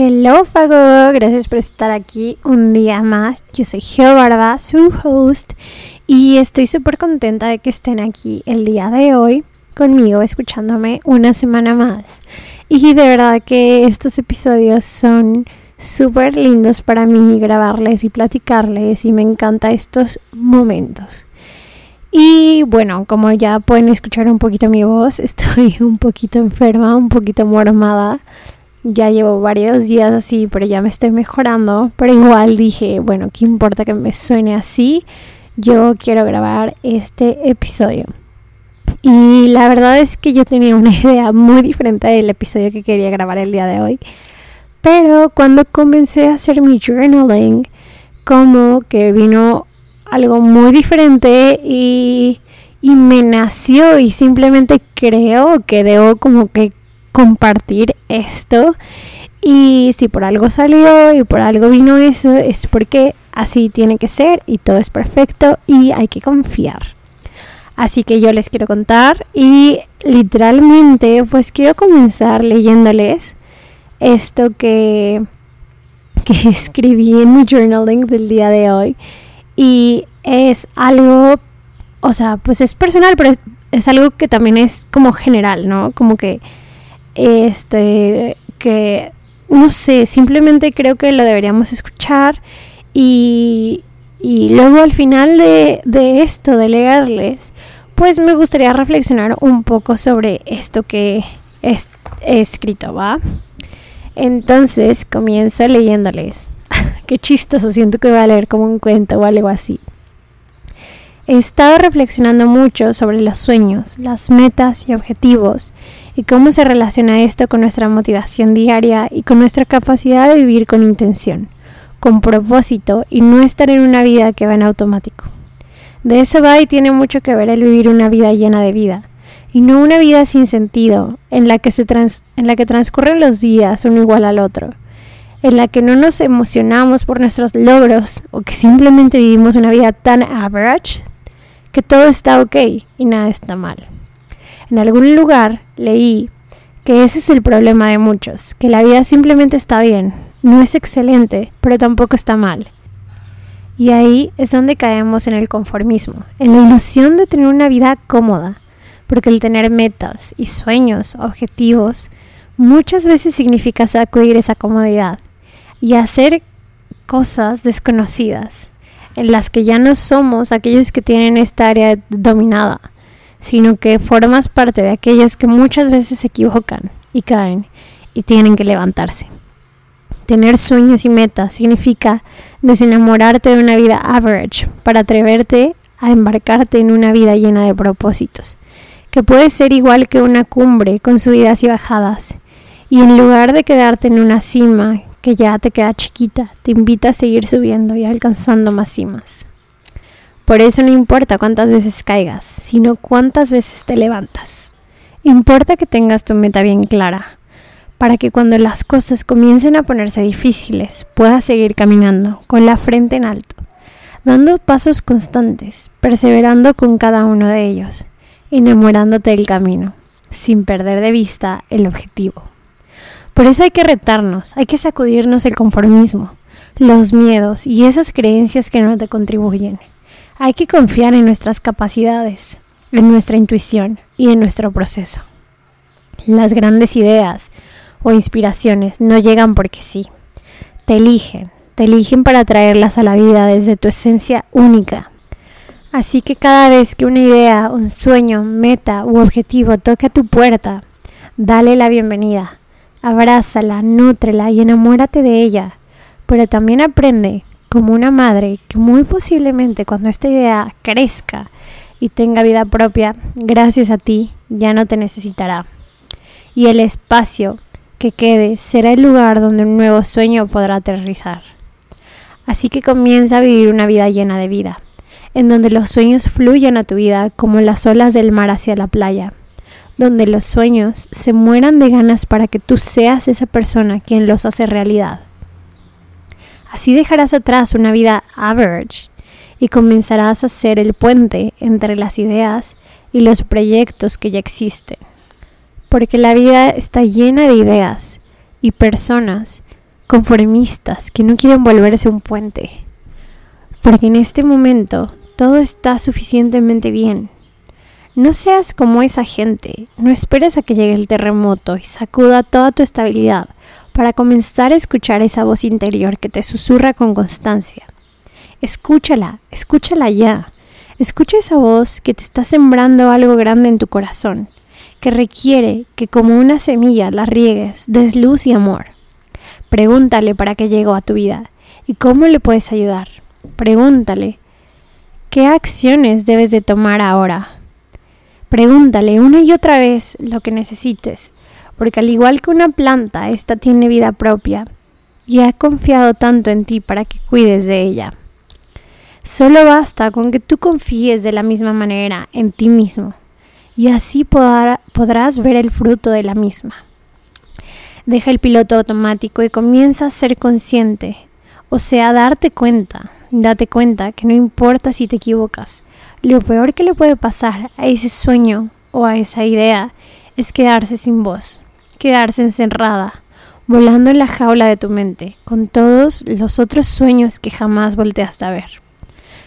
Hello Fago, gracias por estar aquí un día más. Yo soy Geo Barba, su host, y estoy súper contenta de que estén aquí el día de hoy conmigo escuchándome una semana más. Y de verdad que estos episodios son súper lindos para mí grabarles y platicarles y me encanta estos momentos. Y bueno, como ya pueden escuchar un poquito mi voz, estoy un poquito enferma, un poquito mormada ya llevo varios días así, pero ya me estoy mejorando. Pero igual dije, bueno, ¿qué importa que me suene así? Yo quiero grabar este episodio. Y la verdad es que yo tenía una idea muy diferente del episodio que quería grabar el día de hoy. Pero cuando comencé a hacer mi journaling, como que vino algo muy diferente y, y me nació y simplemente creo que debo como que compartir esto. Y si por algo salió y por algo vino eso, es porque así tiene que ser y todo es perfecto y hay que confiar. Así que yo les quiero contar y literalmente pues quiero comenzar leyéndoles esto que, que escribí en mi journaling del día de hoy. Y es algo, o sea, pues es personal, pero es, es algo que también es como general, ¿no? Como que este, que, no sé, simplemente creo que lo deberíamos escuchar y, y luego al final de, de esto, de leerles, pues me gustaría reflexionar un poco sobre esto que he, he escrito, ¿va? Entonces comienzo leyéndoles. Qué chistoso, siento que voy a leer como un cuento o algo así. He estado reflexionando mucho sobre los sueños, las metas y objetivos y cómo se relaciona esto con nuestra motivación diaria y con nuestra capacidad de vivir con intención, con propósito y no estar en una vida que va en automático. De eso va y tiene mucho que ver el vivir una vida llena de vida y no una vida sin sentido, en la que, se en la que transcurren los días uno igual al otro, en la que no nos emocionamos por nuestros logros o que simplemente vivimos una vida tan average que todo está ok y nada está mal. En algún lugar leí que ese es el problema de muchos, que la vida simplemente está bien, no es excelente, pero tampoco está mal. Y ahí es donde caemos en el conformismo, en la ilusión de tener una vida cómoda, porque el tener metas y sueños, objetivos, muchas veces significa sacudir esa comodidad y hacer cosas desconocidas, en las que ya no somos aquellos que tienen esta área dominada, sino que formas parte de aquellos que muchas veces se equivocan y caen y tienen que levantarse. Tener sueños y metas significa desenamorarte de una vida average para atreverte a embarcarte en una vida llena de propósitos, que puede ser igual que una cumbre con subidas y bajadas, y en lugar de quedarte en una cima que ya te queda chiquita, te invita a seguir subiendo y alcanzando más cimas. Por eso no importa cuántas veces caigas, sino cuántas veces te levantas. Importa que tengas tu meta bien clara, para que cuando las cosas comiencen a ponerse difíciles puedas seguir caminando con la frente en alto, dando pasos constantes, perseverando con cada uno de ellos, enamorándote del camino, sin perder de vista el objetivo. Por eso hay que retarnos, hay que sacudirnos el conformismo, los miedos y esas creencias que no te contribuyen. Hay que confiar en nuestras capacidades, en nuestra intuición y en nuestro proceso. Las grandes ideas o inspiraciones no llegan porque sí. Te eligen, te eligen para traerlas a la vida desde tu esencia única. Así que cada vez que una idea, un sueño, meta u objetivo toque a tu puerta, dale la bienvenida abrázala, nútrela y enamórate de ella. Pero también aprende, como una madre, que muy posiblemente cuando esta idea crezca y tenga vida propia, gracias a ti ya no te necesitará. Y el espacio que quede será el lugar donde un nuevo sueño podrá aterrizar. Así que comienza a vivir una vida llena de vida, en donde los sueños fluyan a tu vida como las olas del mar hacia la playa, donde los sueños se mueran de ganas para que tú seas esa persona quien los hace realidad. Así dejarás atrás una vida average y comenzarás a ser el puente entre las ideas y los proyectos que ya existen. Porque la vida está llena de ideas y personas conformistas que no quieren volverse un puente. Porque en este momento todo está suficientemente bien. No seas como esa gente, no esperes a que llegue el terremoto y sacuda toda tu estabilidad para comenzar a escuchar esa voz interior que te susurra con constancia. Escúchala, escúchala ya. Escucha esa voz que te está sembrando algo grande en tu corazón, que requiere que como una semilla la riegues, des luz y amor. Pregúntale para qué llegó a tu vida y cómo le puedes ayudar. Pregúntale qué acciones debes de tomar ahora. Pregúntale una y otra vez lo que necesites, porque al igual que una planta, esta tiene vida propia y ha confiado tanto en ti para que cuides de ella. Solo basta con que tú confíes de la misma manera en ti mismo y así podrás ver el fruto de la misma. Deja el piloto automático y comienza a ser consciente, o sea, darte cuenta, date cuenta que no importa si te equivocas, lo peor que le puede pasar a ese sueño o a esa idea es quedarse sin voz, quedarse encerrada, volando en la jaula de tu mente, con todos los otros sueños que jamás volteaste a ver.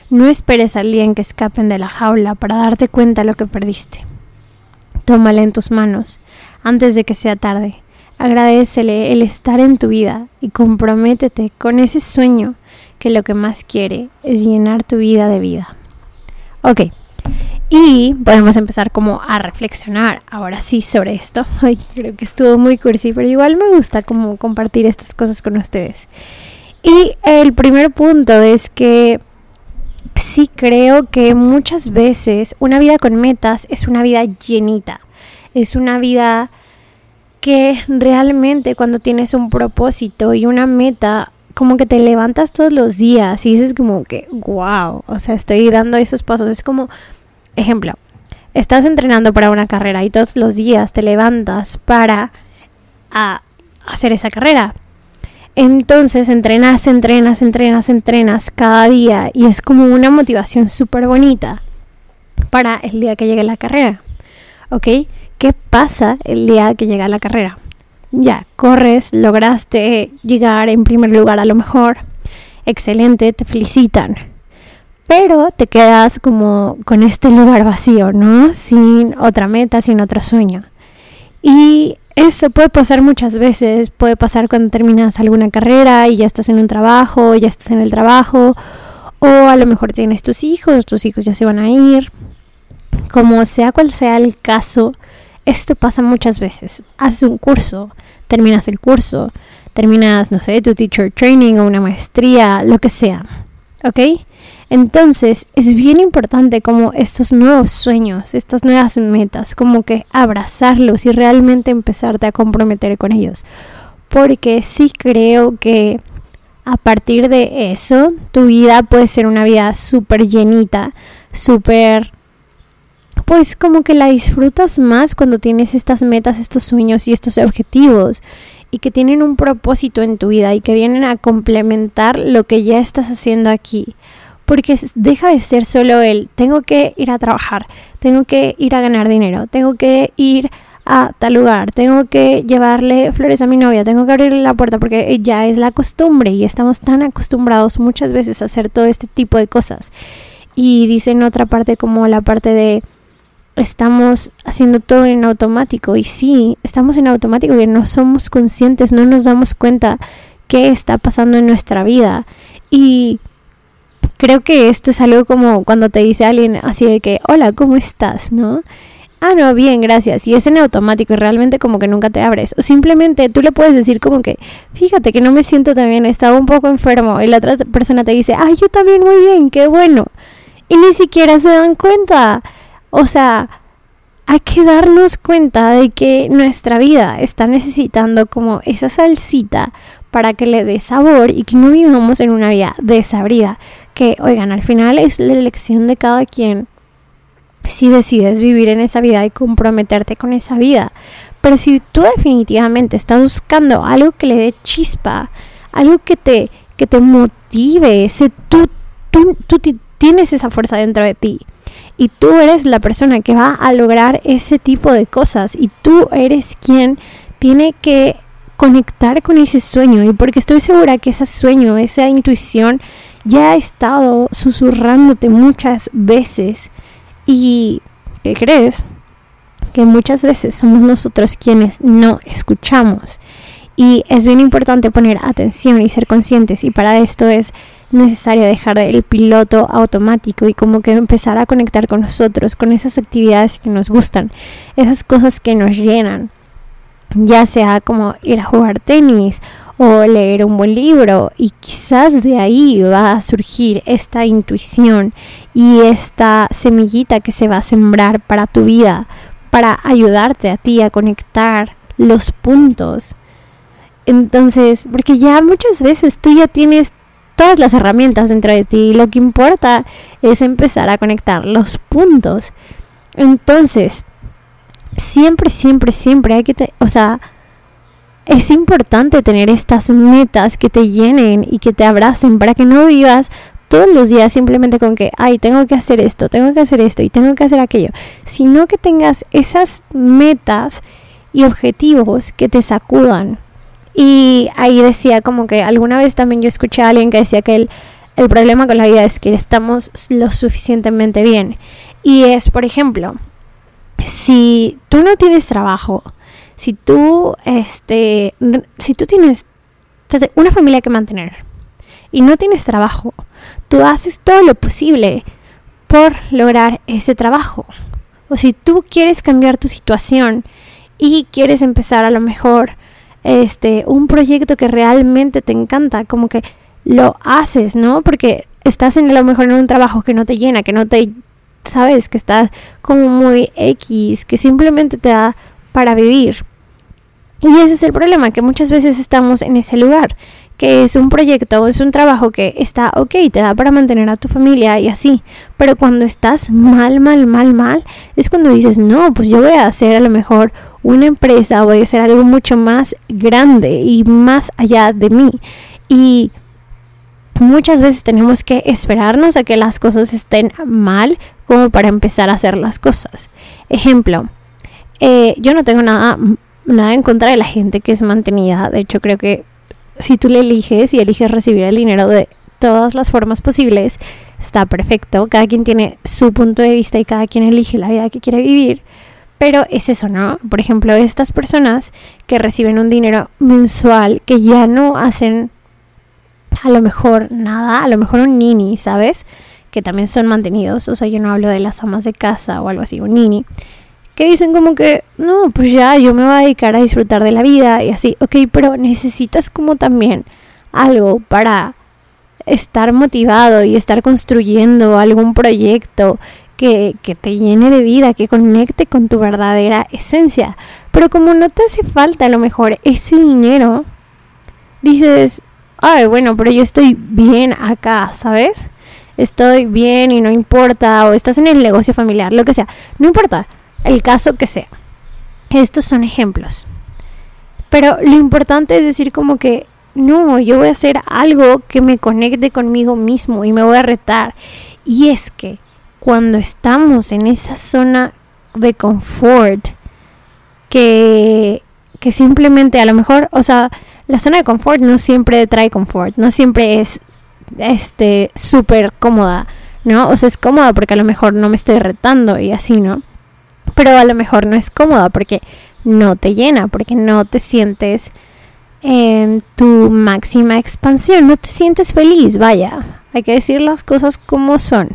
No esperes al día en que escapen de la jaula para darte cuenta lo que perdiste. Tómala en tus manos antes de que sea tarde. Agradecele el estar en tu vida y comprométete con ese sueño que lo que más quiere es llenar tu vida de vida. Ok, y podemos empezar como a reflexionar ahora sí sobre esto. Ay, creo que estuvo muy cursi, pero igual me gusta como compartir estas cosas con ustedes. Y el primer punto es que sí creo que muchas veces una vida con metas es una vida llenita, es una vida que realmente cuando tienes un propósito y una meta, como que te levantas todos los días y dices como que, wow, o sea, estoy dando esos pasos. Es como, ejemplo, estás entrenando para una carrera y todos los días te levantas para hacer esa carrera. Entonces entrenas, entrenas, entrenas, entrenas cada día y es como una motivación súper bonita para el día que llegue la carrera. ¿Ok? ¿Qué pasa el día que llega la carrera? Ya, corres, lograste llegar en primer lugar a lo mejor. Excelente, te felicitan. Pero te quedas como con este lugar vacío, ¿no? Sin otra meta, sin otro sueño. Y eso puede pasar muchas veces, puede pasar cuando terminas alguna carrera y ya estás en un trabajo, ya estás en el trabajo, o a lo mejor tienes tus hijos, tus hijos ya se van a ir. Como sea cual sea el caso, esto pasa muchas veces. Haces un curso, terminas el curso, terminas, no sé, tu teacher training o una maestría, lo que sea. ¿Ok? Entonces es bien importante como estos nuevos sueños, estas nuevas metas, como que abrazarlos y realmente empezarte a comprometer con ellos. Porque sí creo que a partir de eso tu vida puede ser una vida súper llenita, súper... Pues como que la disfrutas más cuando tienes estas metas, estos sueños y estos objetivos y que tienen un propósito en tu vida y que vienen a complementar lo que ya estás haciendo aquí porque deja de ser solo el tengo que ir a trabajar, tengo que ir a ganar dinero, tengo que ir a tal lugar, tengo que llevarle flores a mi novia, tengo que abrirle la puerta porque ya es la costumbre y estamos tan acostumbrados muchas veces a hacer todo este tipo de cosas. Y dicen otra parte como la parte de estamos haciendo todo en automático y sí, estamos en automático y no somos conscientes, no nos damos cuenta qué está pasando en nuestra vida y creo que esto es algo como cuando te dice alguien así de que, hola, ¿cómo estás? ¿No? Ah, no, bien, gracias. Y es en automático realmente como que nunca te abres. O simplemente tú le puedes decir como que, fíjate que no me siento tan bien, estaba un poco enfermo. Y la otra persona te dice, ay, yo también muy bien, qué bueno. Y ni siquiera se dan cuenta. O sea, hay que darnos cuenta de que nuestra vida está necesitando como esa salsita para que le dé sabor y que no vivamos en una vida desabrida oigan, al final es la elección de cada quien si decides vivir en esa vida y comprometerte con esa vida. Pero si tú definitivamente estás buscando algo que le dé chispa, algo que te, que te motive, ese, tú, tú, tú tienes esa fuerza dentro de ti. Y tú eres la persona que va a lograr ese tipo de cosas. Y tú eres quien tiene que conectar con ese sueño. Y porque estoy segura que ese sueño, esa intuición, ya ha estado susurrándote muchas veces. Y, ¿qué crees? que muchas veces somos nosotros quienes no escuchamos. Y es bien importante poner atención y ser conscientes y para esto es necesario dejar el piloto automático y como que empezar a conectar con nosotros, con esas actividades que nos gustan, esas cosas que nos llenan, ya sea como ir a jugar tenis o leer un buen libro y quizás de ahí va a surgir esta intuición y esta semillita que se va a sembrar para tu vida, para ayudarte a ti a conectar los puntos. Entonces, porque ya muchas veces tú ya tienes todas las herramientas dentro de ti y lo que importa es empezar a conectar los puntos. Entonces, siempre, siempre, siempre hay que, te, o sea, es importante tener estas metas que te llenen y que te abracen para que no vivas todos los días simplemente con que, ay, tengo que hacer esto, tengo que hacer esto y tengo que hacer aquello, sino que tengas esas metas y objetivos que te sacudan. Y ahí decía como que alguna vez también yo escuché a alguien que decía que el, el problema con la vida es que estamos lo suficientemente bien. Y es, por ejemplo, si tú no tienes trabajo, si tú, este, si tú tienes una familia que mantener, y no tienes trabajo, tú haces todo lo posible por lograr ese trabajo. O si tú quieres cambiar tu situación y quieres empezar a lo mejor este un proyecto que realmente te encanta, como que lo haces, ¿no? Porque estás en a lo mejor en un trabajo que no te llena, que no te sabes que estás como muy X, que simplemente te da para vivir. Y ese es el problema, que muchas veces estamos en ese lugar, que es un proyecto, es un trabajo que está ok, te da para mantener a tu familia y así. Pero cuando estás mal, mal, mal, mal, es cuando dices, no, pues yo voy a hacer a lo mejor una empresa, voy a hacer algo mucho más grande y más allá de mí. Y muchas veces tenemos que esperarnos a que las cosas estén mal como para empezar a hacer las cosas. Ejemplo, eh, yo no tengo nada nada en contra de la gente que es mantenida. De hecho, creo que si tú le eliges y eliges recibir el dinero de todas las formas posibles, está perfecto. Cada quien tiene su punto de vista y cada quien elige la vida que quiere vivir. Pero es eso, ¿no? Por ejemplo, estas personas que reciben un dinero mensual, que ya no hacen a lo mejor nada, a lo mejor un nini, ¿sabes? Que también son mantenidos. O sea, yo no hablo de las amas de casa o algo así, un nini que dicen como que, no, pues ya, yo me voy a dedicar a disfrutar de la vida y así, ok, pero necesitas como también algo para estar motivado y estar construyendo algún proyecto que, que, te llene de vida, que conecte con tu verdadera esencia. Pero como no te hace falta a lo mejor ese dinero, dices, ay, bueno, pero yo estoy bien acá, ¿sabes? Estoy bien y no importa, o estás en el negocio familiar, lo que sea, no importa el caso que sea. Estos son ejemplos. Pero lo importante es decir como que no, yo voy a hacer algo que me conecte conmigo mismo y me voy a retar. Y es que cuando estamos en esa zona de confort, que, que simplemente a lo mejor, o sea, la zona de confort no siempre trae confort, no siempre es este súper cómoda, ¿no? O sea, es cómoda porque a lo mejor no me estoy retando y así, ¿no? Pero a lo mejor no es cómoda porque no te llena, porque no te sientes en tu máxima expansión, no te sientes feliz, vaya, hay que decir las cosas como son.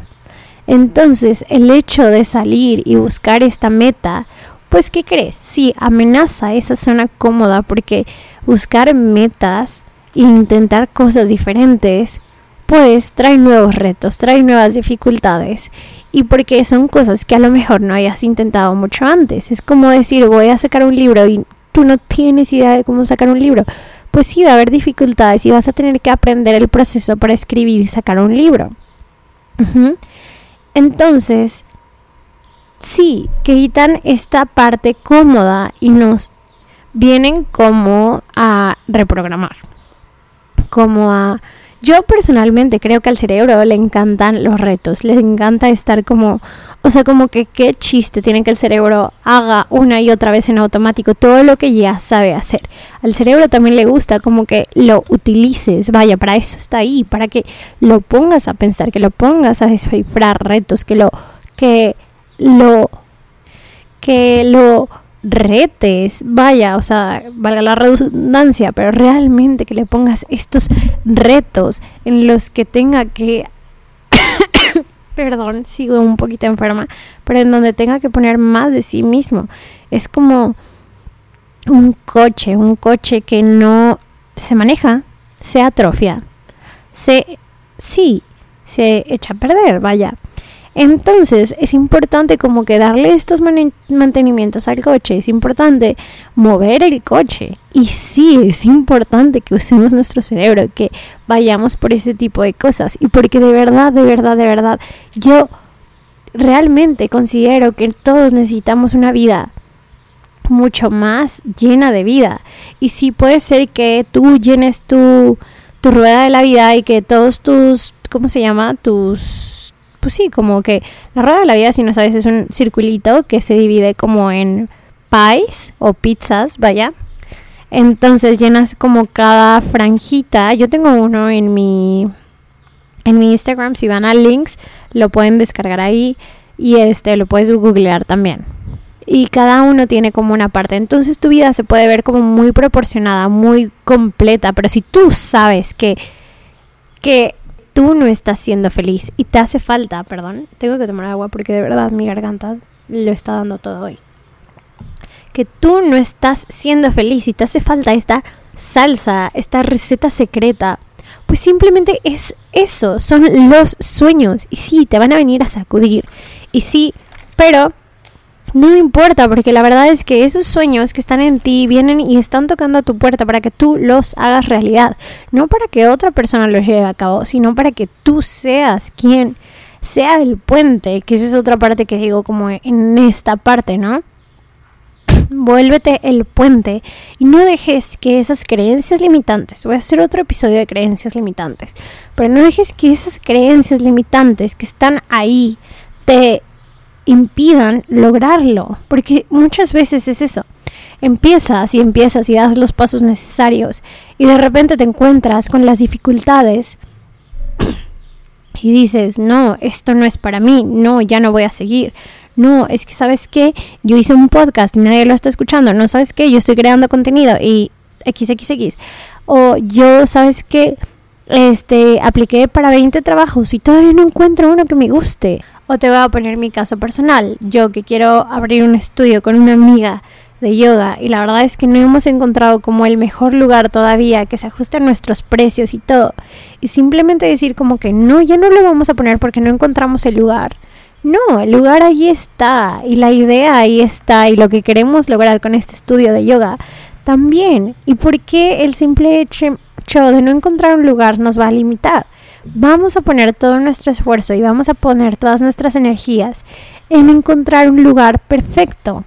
Entonces, el hecho de salir y buscar esta meta, pues, ¿qué crees? Sí, amenaza esa zona cómoda porque buscar metas e intentar cosas diferentes pues trae nuevos retos, trae nuevas dificultades y porque son cosas que a lo mejor no hayas intentado mucho antes. Es como decir, voy a sacar un libro y tú no tienes idea de cómo sacar un libro. Pues sí, va a haber dificultades y vas a tener que aprender el proceso para escribir y sacar un libro. Entonces, sí, que quitan esta parte cómoda y nos vienen como a reprogramar, como a yo personalmente creo que al cerebro le encantan los retos, le encanta estar como, o sea, como que qué chiste tiene que el cerebro haga una y otra vez en automático todo lo que ya sabe hacer. Al cerebro también le gusta como que lo utilices, vaya, para eso está ahí, para que lo pongas a pensar, que lo pongas a descifrar retos, que lo, que lo, que lo retes, vaya, o sea, valga la redundancia, pero realmente que le pongas estos retos en los que tenga que, perdón, sigo un poquito enferma, pero en donde tenga que poner más de sí mismo. Es como un coche, un coche que no se maneja, se atrofia, se, sí, se echa a perder, vaya. Entonces es importante como que darle estos mantenimientos al coche, es importante mover el coche. Y sí es importante que usemos nuestro cerebro, que vayamos por ese tipo de cosas. Y porque de verdad, de verdad, de verdad, yo realmente considero que todos necesitamos una vida mucho más llena de vida. Y si puede ser que tú llenes tu, tu rueda de la vida y que todos tus, ¿cómo se llama? Tus pues sí, como que la rueda de la vida, si no sabes, es un circulito que se divide como en pies o pizzas, vaya. Entonces llenas como cada franjita. Yo tengo uno en mi en mi Instagram, si van a links, lo pueden descargar ahí y este lo puedes googlear también. Y cada uno tiene como una parte. Entonces tu vida se puede ver como muy proporcionada, muy completa, pero si tú sabes que que tú no estás siendo feliz y te hace falta, perdón, tengo que tomar agua porque de verdad mi garganta lo está dando todo hoy. Que tú no estás siendo feliz y te hace falta esta salsa, esta receta secreta, pues simplemente es eso, son los sueños y sí, te van a venir a sacudir y sí, pero no importa, porque la verdad es que esos sueños que están en ti vienen y están tocando a tu puerta para que tú los hagas realidad. No para que otra persona los lleve a cabo, sino para que tú seas quien sea el puente, que esa es otra parte que digo como en esta parte, ¿no? Vuélvete el puente y no dejes que esas creencias limitantes, voy a hacer otro episodio de creencias limitantes, pero no dejes que esas creencias limitantes que están ahí te impidan lograrlo, porque muchas veces es eso. Empiezas y empiezas y das los pasos necesarios y de repente te encuentras con las dificultades y dices, no, esto no es para mí, no, ya no voy a seguir. No, es que sabes qué, yo hice un podcast y nadie lo está escuchando, no sabes qué, yo estoy creando contenido y XXX. O yo, sabes qué, este, apliqué para 20 trabajos y todavía no encuentro uno que me guste. O te voy a poner mi caso personal. Yo que quiero abrir un estudio con una amiga de yoga y la verdad es que no hemos encontrado como el mejor lugar todavía que se ajuste a nuestros precios y todo. Y simplemente decir como que no, ya no lo vamos a poner porque no encontramos el lugar. No, el lugar ahí está y la idea ahí está y lo que queremos lograr con este estudio de yoga también. ¿Y por qué el simple hecho de no encontrar un lugar nos va a limitar? vamos a poner todo nuestro esfuerzo y vamos a poner todas nuestras energías en encontrar un lugar perfecto.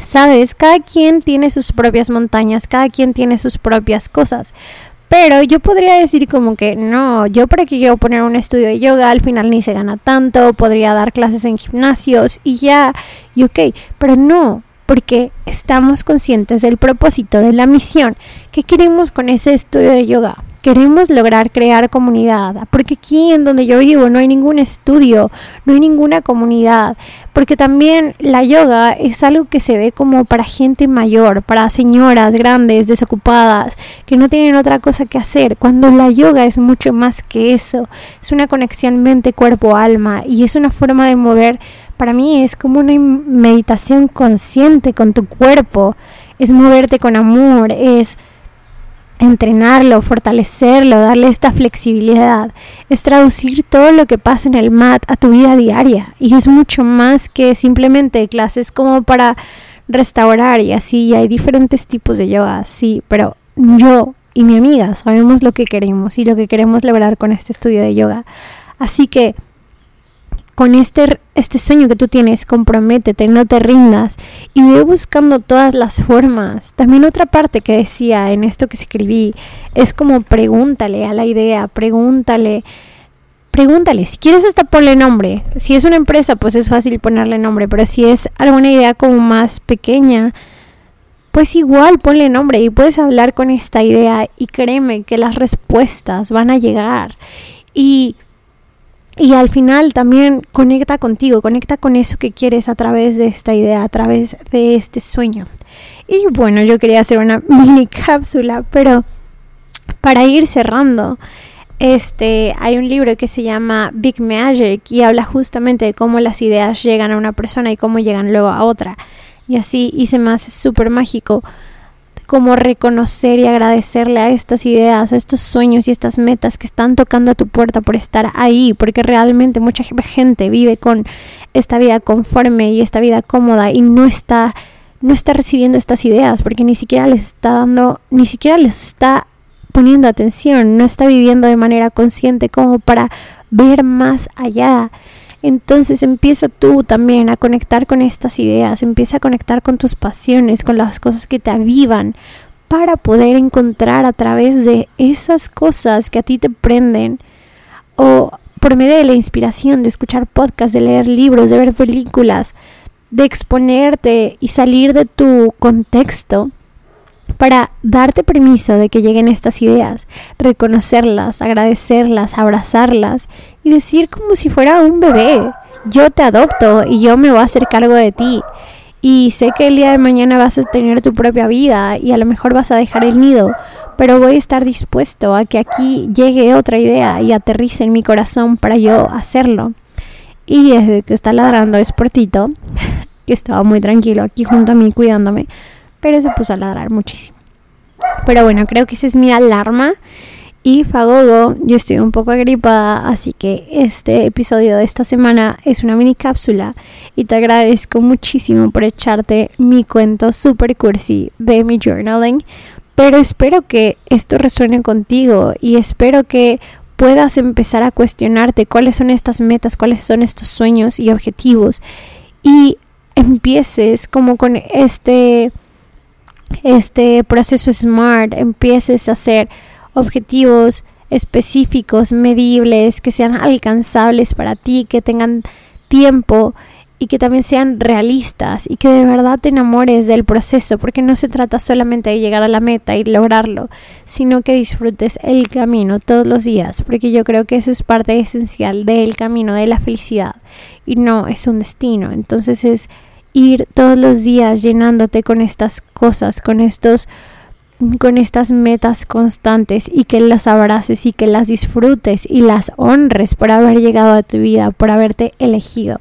Sabes, cada quien tiene sus propias montañas, cada quien tiene sus propias cosas. Pero yo podría decir como que no, yo para que quiero poner un estudio de yoga, al final ni se gana tanto, podría dar clases en gimnasios y ya, y ok, pero no, porque estamos conscientes del propósito, de la misión. Que queremos con ese estudio de yoga queremos lograr crear comunidad, porque aquí en donde yo vivo no hay ningún estudio, no hay ninguna comunidad, porque también la yoga es algo que se ve como para gente mayor, para señoras grandes, desocupadas, que no tienen otra cosa que hacer, cuando la yoga es mucho más que eso, es una conexión mente, cuerpo, alma y es una forma de mover, para mí es como una meditación consciente con tu cuerpo, es moverte con amor, es entrenarlo, fortalecerlo, darle esta flexibilidad, es traducir todo lo que pasa en el mat a tu vida diaria. Y es mucho más que simplemente clases como para restaurar y así. Y hay diferentes tipos de yoga, sí, pero yo y mi amiga sabemos lo que queremos y lo que queremos lograr con este estudio de yoga. Así que con este, este sueño que tú tienes, comprométete, no te rindas y ve buscando todas las formas. También otra parte que decía en esto que escribí es como pregúntale a la idea, pregúntale, pregúntale, si quieres hasta ponle nombre. Si es una empresa, pues es fácil ponerle nombre, pero si es alguna idea como más pequeña, pues igual ponle nombre y puedes hablar con esta idea y créeme que las respuestas van a llegar. Y y al final también conecta contigo, conecta con eso que quieres a través de esta idea, a través de este sueño. Y bueno, yo quería hacer una mini cápsula, pero para ir cerrando, este, hay un libro que se llama Big Magic y habla justamente de cómo las ideas llegan a una persona y cómo llegan luego a otra. Y así hice más súper mágico como reconocer y agradecerle a estas ideas, a estos sueños y estas metas que están tocando a tu puerta por estar ahí, porque realmente mucha gente vive con esta vida conforme y esta vida cómoda y no está no está recibiendo estas ideas porque ni siquiera les está dando, ni siquiera les está poniendo atención, no está viviendo de manera consciente como para ver más allá. Entonces empieza tú también a conectar con estas ideas, empieza a conectar con tus pasiones, con las cosas que te avivan, para poder encontrar a través de esas cosas que a ti te prenden o por medio de la inspiración, de escuchar podcasts, de leer libros, de ver películas, de exponerte y salir de tu contexto, para darte permiso de que lleguen estas ideas, reconocerlas, agradecerlas, abrazarlas y decir como si fuera un bebé, yo te adopto y yo me voy a hacer cargo de ti. Y sé que el día de mañana vas a tener tu propia vida y a lo mejor vas a dejar el nido, pero voy a estar dispuesto a que aquí llegue otra idea y aterrice en mi corazón para yo hacerlo. Y desde que está ladrando es Portito, que estaba muy tranquilo aquí junto a mí cuidándome pero se puso a ladrar muchísimo. Pero bueno, creo que esa es mi alarma. Y Fagogo, yo estoy un poco agripada, así que este episodio de esta semana es una mini cápsula y te agradezco muchísimo por echarte mi cuento super cursi de mi journaling. Pero espero que esto resuene contigo y espero que puedas empezar a cuestionarte cuáles son estas metas, cuáles son estos sueños y objetivos y empieces como con este este proceso SMART empieces a hacer objetivos específicos, medibles, que sean alcanzables para ti, que tengan tiempo y que también sean realistas y que de verdad te enamores del proceso, porque no se trata solamente de llegar a la meta y lograrlo, sino que disfrutes el camino todos los días, porque yo creo que eso es parte esencial del camino de la felicidad y no es un destino, entonces es ir todos los días llenándote con estas cosas, con estos con estas metas constantes y que las abraces y que las disfrutes y las honres por haber llegado a tu vida, por haberte elegido.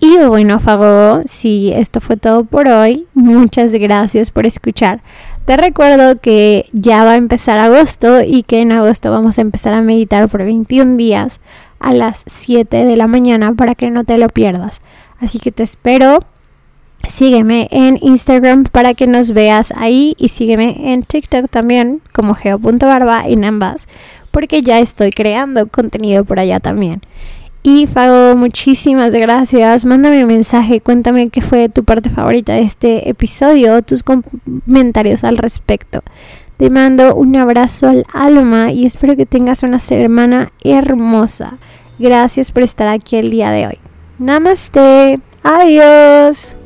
Y bueno, Fago, si esto fue todo por hoy, muchas gracias por escuchar. Te recuerdo que ya va a empezar agosto y que en agosto vamos a empezar a meditar por 21 días a las 7 de la mañana para que no te lo pierdas. Así que te espero Sígueme en Instagram para que nos veas ahí y sígueme en TikTok también como geo.barba en ambas porque ya estoy creando contenido por allá también. Y Fago, muchísimas gracias. Mándame un mensaje, cuéntame qué fue tu parte favorita de este episodio, tus comentarios al respecto. Te mando un abrazo al alma y espero que tengas una semana hermosa. Gracias por estar aquí el día de hoy. Namaste. Adiós.